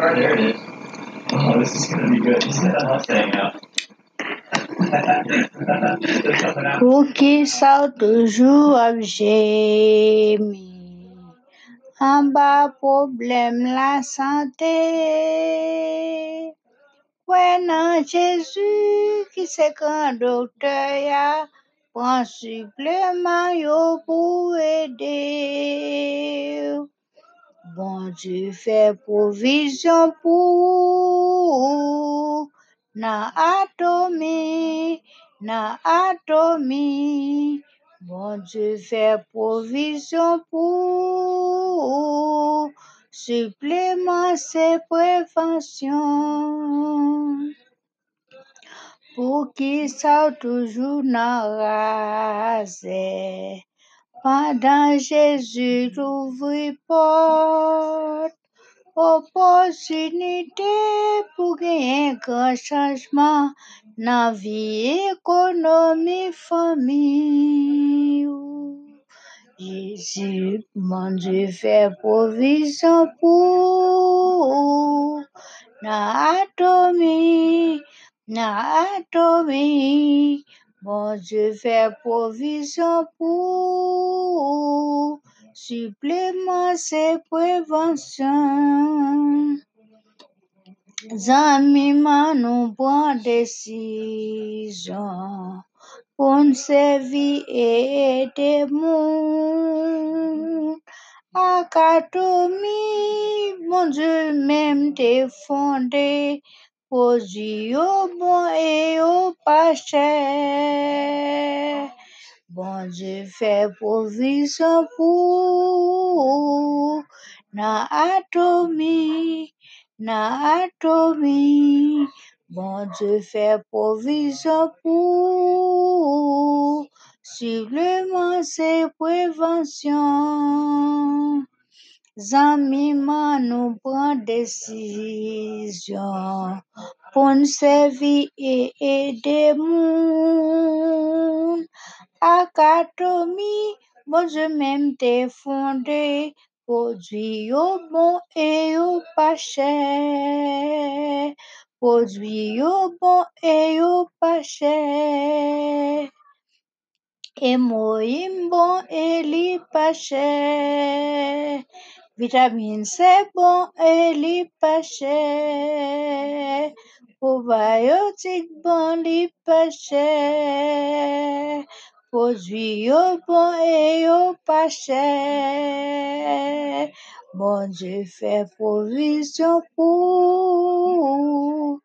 Oh, this is gonna be good. That Mustang now? En bas problème la santé. Ouais, non, Jésus qui c'est qu'un docteur ya prend supplément pour aider? Bon Dieu fait provision pour na atomi, na atomi. Bon Dieu fait provision pour supplément c'est prévention. Pour qui ça toujours n'a. Pendant Jésus ouvre porte, opportunité pour gagner un grand changement dans vie, économie, famille. Jésus, mon Dieu, fait provision pour na atomi, na atomi. Bon Dieu fait provision pour supplément c'est prévention. Zami nous prend décision pour nous servir et aider monde. Akatomi, mon Dieu, même t'es bon et au pas. Bon Dieu fait provision pour na atomi, na atomi. Bon Dieu fait provision pour supplément c'est prévention. Zami nous prend décision pour nous servir et aider monde. Akatomi, bon Dieu même t'es fondé, produit au bon et au pas cher. Produit au bon et au pas cher. Et moïm bon et li pas cher. Vitamine C bon et li pas cher. Bon li pas cher. Produit au bon et au pas cher. Bon Dieu fait provision pour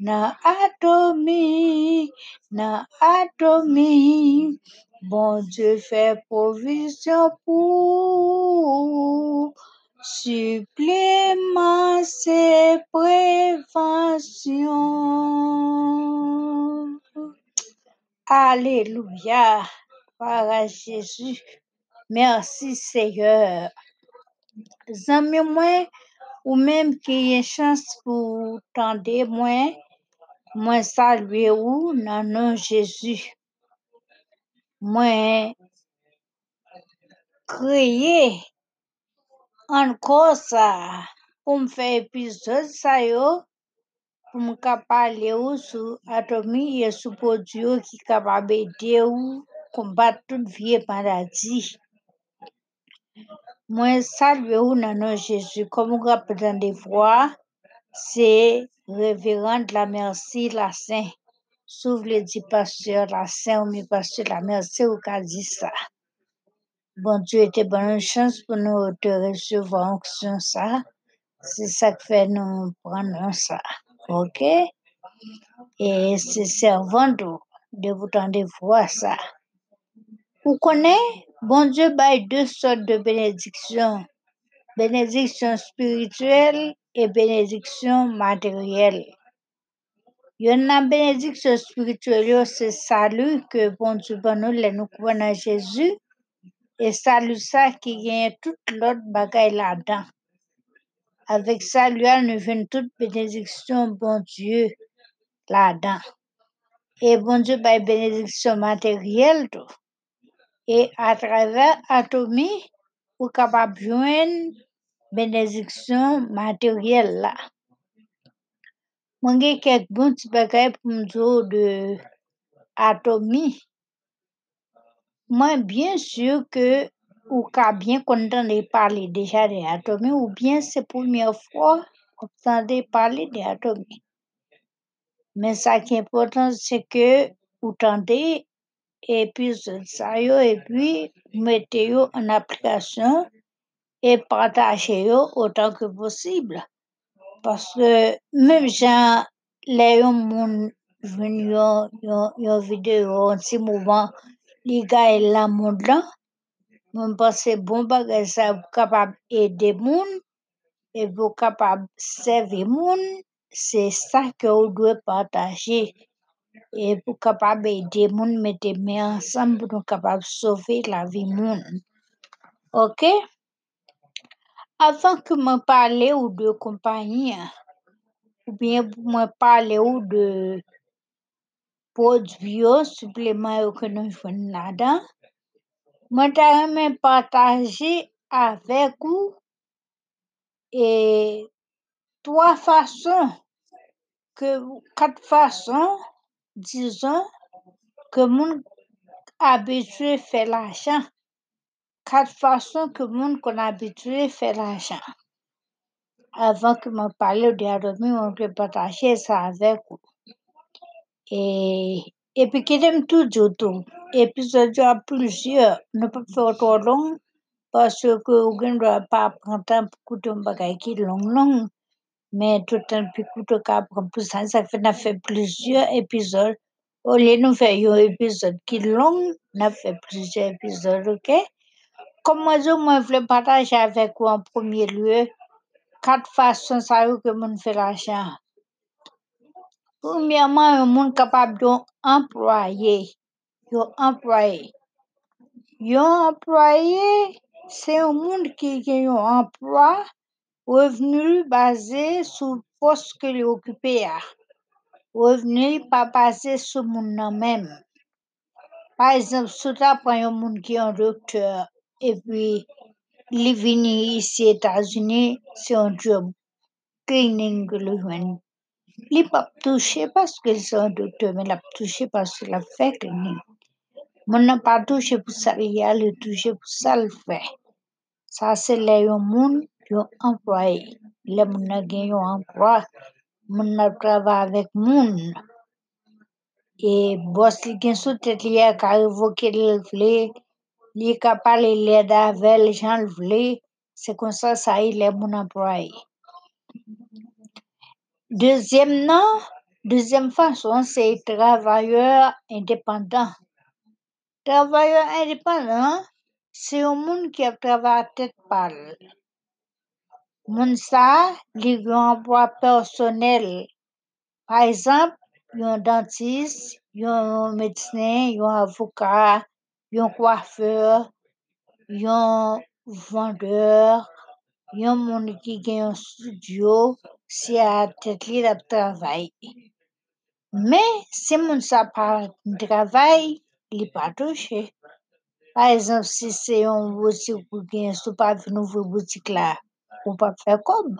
na atomi, na atomi. Bon Dieu fait provision pour supplément c'est prévention. Alléluia. Par Jésus. Merci Seigneur. Zami moi ou même qui a chance pour tendre moi, moi saluer ou dans nom Jésus. Moi créer anko sa pou m fè epizod sa yo pou m kapalè ou sou atomi ye sou podyo ki kapabede ou kombat tout vie paradi. Mwen salve ou nanon Jezu komou rapetan de vwa se reverande la mersi la sen. Sou vle di pasteur la sen ou mi pasteur la mersi ou ka di sa. Bon Dieu était bonne chance pour nous te recevoir onction ça. C'est ça qui fait nous prendre ça. OK? Et c'est servant de, vous tendre voir ça. Vous connaissez, bon Dieu bail deux sortes de bénédictions. Bénédiction spirituelle et bénédiction matérielle. Il y en a bénédiction spirituelle, c'est salut que bon Dieu bon nous nous Jésus. Et salut ça qui gagne toute l'autre bagaille là-dedans. Avec salut, nous venons toute bénédiction, bon Dieu, là-dedans. Et bon Dieu, par bénédiction matérielle, tout. Et à travers Atomi, vous capable de joindre bénédiction matérielle là. Mwen gen kek bon ti bagay pou mzo de atomi. Mwen bien sûr que ou ka bien kontande parler déjà de atomi ou bien c'est première fois ou tande parler de. Mais ça qui est important c'est que ou tande épisode ça yo et puis mettez en application et partagez autant que possible. Parce que même jan le yon moun jwen yon, yon, yon vidéo un ti mouman li gaye la moun lan, mwen pense bon bagay sa pou kapab ede moun et pou kapab servi moun, c'est ça que ou dwe partager et pou kapab ede moun mette ensemble pou nou kapab sauver la vie moun. Ok? Avant que mwen pale de compagnie, ou bien mwen pale ou de supplément yo que nou jwen la dan, mwen ta remen partager avec ou et trois façons que quatre façons disons que moun habitué fait l'argent. Quatre façons que moun kon habitué fait l'argent. Avant que mwen pale de atomi, mwen vle partager ça avec ou. Et, et puis ki dem tou di tou, épisode yo a plusieurs, nou pa fè trop long, parce que ou gen dwa pa pran tan pou koute un bagay ki long long, mais tout tan pi koute ka pran pou sa, sa fè na fè plusieurs épisodes, au lieu nou fè yon épisode ki long, na fè plusieurs épisodes, ok? Comme moi mwen vle partager avec ou en premier lieu, quatre façons sa yo que moun fè l'argent. Premièrement, yon moun kapab yon employé, yon employé. Yon employé, c'est yon moun ki gen yon emploi, revenu basé sou poste que li occupé. Revenu pa basé sou moun nan même. Par exemple, sou ta pran yon moun ki yon docteur, et puis li vini ici États-Unis, c'est un job que li jwen. Li touché parce que c'est un docteur, mais la touché parce que la fait cleaning. Moun nan pa touché pou sa li ya, li touché pou sa l fè. Ça c'est le yon moun yon employé. Le moun nan gen yon emploi, moun nan travay avec moun. Et boss li gen sou tèt li ya ka revoke li l vle, li ka pale led avel jan l vle, c'est comme ça ça y le moun employé. Deuxième nan, deuxième façon, c'est travailleur indépendant. Travailleur indépendant, c'est yon moun ki ap travay a tèt pal. Moun sa, li gen emploi personnel. Par exemple, yon dentiste, yon médecin, yon avocat, yon coiffeur, yon vendeur, yon moun ki gen yon studio, c'est tèt li lap travay. Mais, si moun sa pa travay, li pa touché. Par exemple, si c'est yon boutique ou gen sou pa vin ouvre boutique la, ou pa fè kob.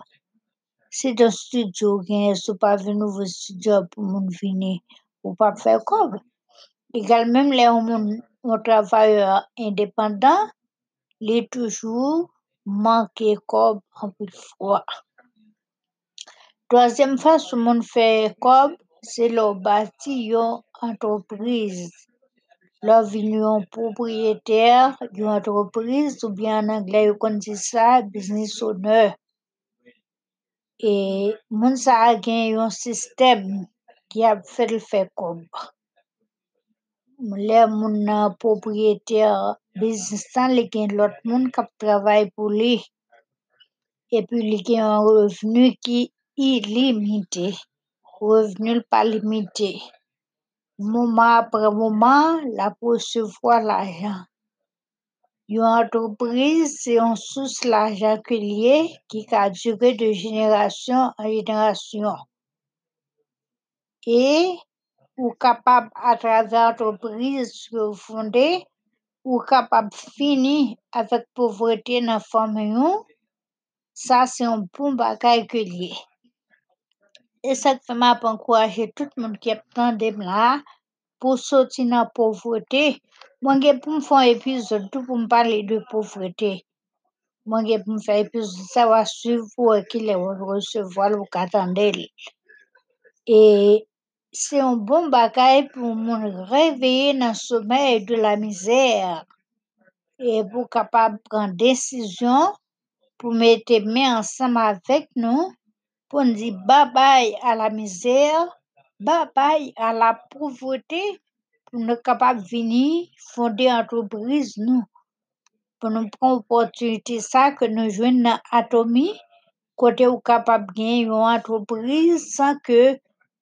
Si ton studio gen sou pa vin ouvre studio pou moun vini, ou pa fè kob. Egal même le yon moun yon travailleur indépendant, li toujou manke kob anpil fwa. Troisième façon moun fè kob, c'est lò bati yon entreprise. Lò vin yon propriétaire yon entreprise ou bien en anglais yon kon di sa business owner. Et moun sa gen yon système ki ap fèl fè kob. Le moun propriétaire business san li gen lot moun kap travay pou li. Et puis li gen yon revenu ki illimité. Revenu pa limité. Mouman apre mouman, la pou recevoir l'argent. Yon entreprise, c'est yon source liye ki ka dure de génération en génération. Et, ou kapab a travers entreprise ke ou fondé, ou kapab fini avèk pauvreté nan fami yon, Ça, c'est un bon bagage Et ça fait m'a encourager tout le monde qui attendait là pour sortir dans la pauvreté. Moi, pour me faire un épisode tout pour parler de pauvreté. Moi, pour me faire un épisode, ça va suivre pour qu'il ait recevoir le qu'attendait. Et c'est un bon bagage pour me réveiller dans le sommeil de la misère et pour capable prendre décision pour mettre ensemble avec nous pour nous dire bye bye à la misère, bye bye à la pauvreté, pour nous capables de venir fonder entreprise nous, pour nous prendre opportunité ça que nous jouons dans Atomy, côté ou capable de gagner une entreprise sans que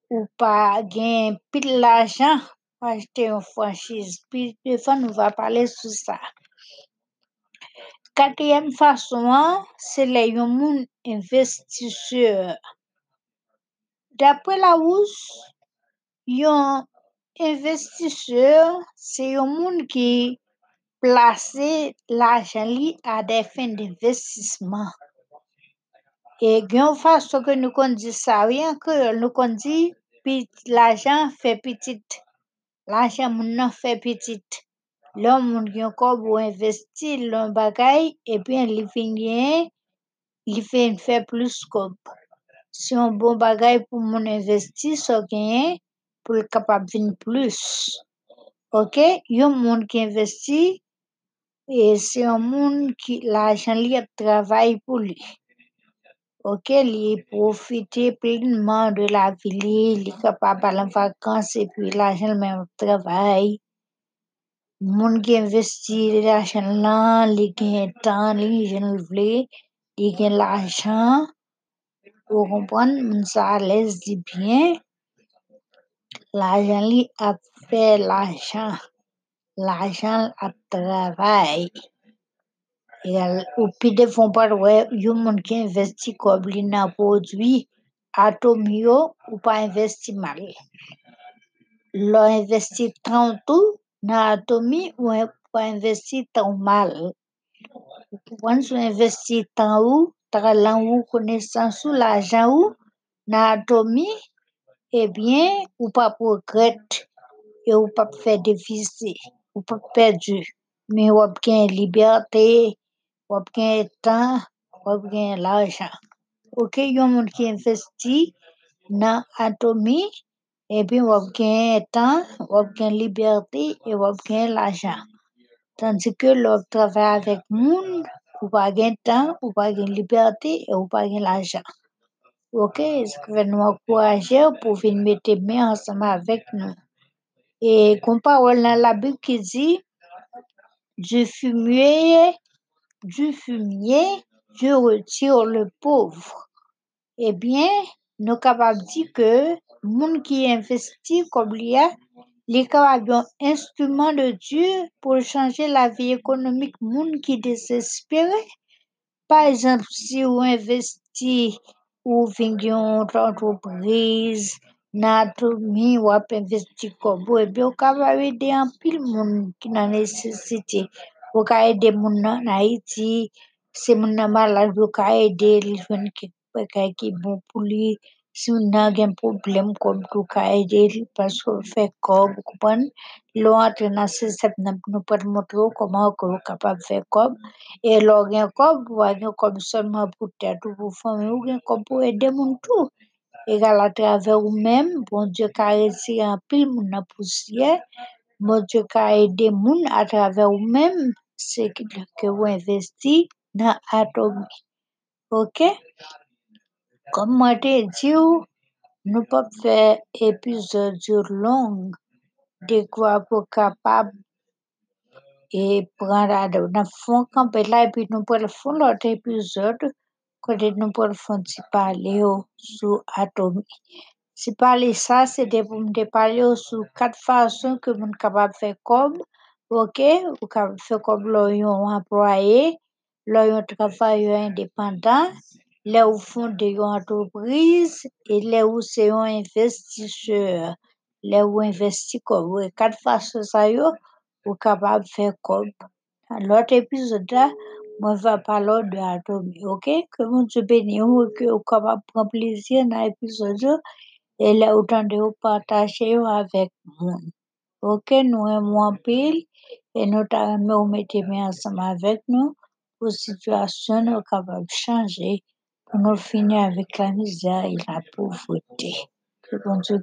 ou pas gagner pile l'argent pour acheter une franchise. Puis, des fois, nous va parler sur ça. Quatrième façon, c'est les gens investisseurs. D'après la hausse, un investisseur, c'est un monde qui place l'argent à des fins d'investissement. Et une façon que nous dit ça, rien que nous dit, l'argent fait petit. L'argent moun fait petit. L'homme moun qui encore pour investir dans bagay, et puis il finit, il fait fait plus comme. Si un bon bagay pour mon investir, ça gagne pour le capable de plus. OK? Un monde qui investit, et c'est un monde qui l'argent li travaille pour lui. OK, il profite pleinement de la vie, il est capable en vacances et puis l'argent même travail. Moun ki investi l'ajen lan, li gen tan, li gen vle, li gen l'ajan, ou kompon, moun sa alèz di byen, l'ajan li ap fè l'ajan, l'ajan ap travay. Ou pi defon par wè, yon moun ki investi kob li nan podwi, ato myo ou pa investi mal. Lo investi 30 ou, investi. Quand on investit tant ou, talent ou connaissance l'argent ou dans atomi, eh bien, progrette et ou pas faire déficit, ou pas perdu. Mais ou bien liberté, ou bien temps, ou bien l'argent. OK, yon moun qui investit dans temps, ou bien liberté et bien l'argent. Tandis que l'autre travaille avec moun, ou pas gain temps, ou pas gain liberté et ou pas gain l'argent. OK, ce que nous encourager pour venir mettre main ensemble avec nous? Et comme parole dans la Bible qui dit, du fumier, du fumier, je retire le pauvre. Eh bien, nous capables de dire que moun qui investit comme l'IA, capable d'un instrument de Dieu pour changer la vie économique moun qui désespéré. Par exemple, si vous investissez ou venez une entreprise, n'atomi ou ap investi comme vous, eh bien, vous capable aider un pile moun qui n'a nécessité. Vous ka aider moun en Haïti, si moun nan malade, vous ka aider, li jwenn ki bagay ki bon pour lui. si ou nan gen problem kon kou kaeril pas ou fe kob kupan lo atrenase sep nan nou per motro koman kou kapab fe kob. E lo gen kob wanyo kob solman pou tetou pou fami ou gen kob pou ede moun tou. E gala trave ou men bon diyo ka resi an pil moun apousye bon diyo ka ede moun atrave ou men se ki ke ou investi nan atomi ok? Comme dit, nous pas faire épisode long de quoi pour capable et prendre dans fond camper là et puis nous pour le fond l'autre épisode côté nous pour le fond si parler sur Atomi. Si ça, c'était pour me parler sur quatre façons que nous capable de faire comme, ok, ou capable faire comme l'on employé, l'on indépendant, là où fond de une entreprise et là où c'est un investisseur, là où investit comme, ouais, quatre façons ça yo, ou capable de faire comme. Dans l'autre épisode là, Moi, je vais parler de Atomi, ok? Que mon Dieu bénisse que vous capable prendre plaisir dans l'épisode et là, de vous partager avec moi. Ok, nous aimons en pile et nous t'aimons mettre ensemble avec nous pour situation nous capable de changer nous finir avec la misère et la pauvreté. Que bon Dieu.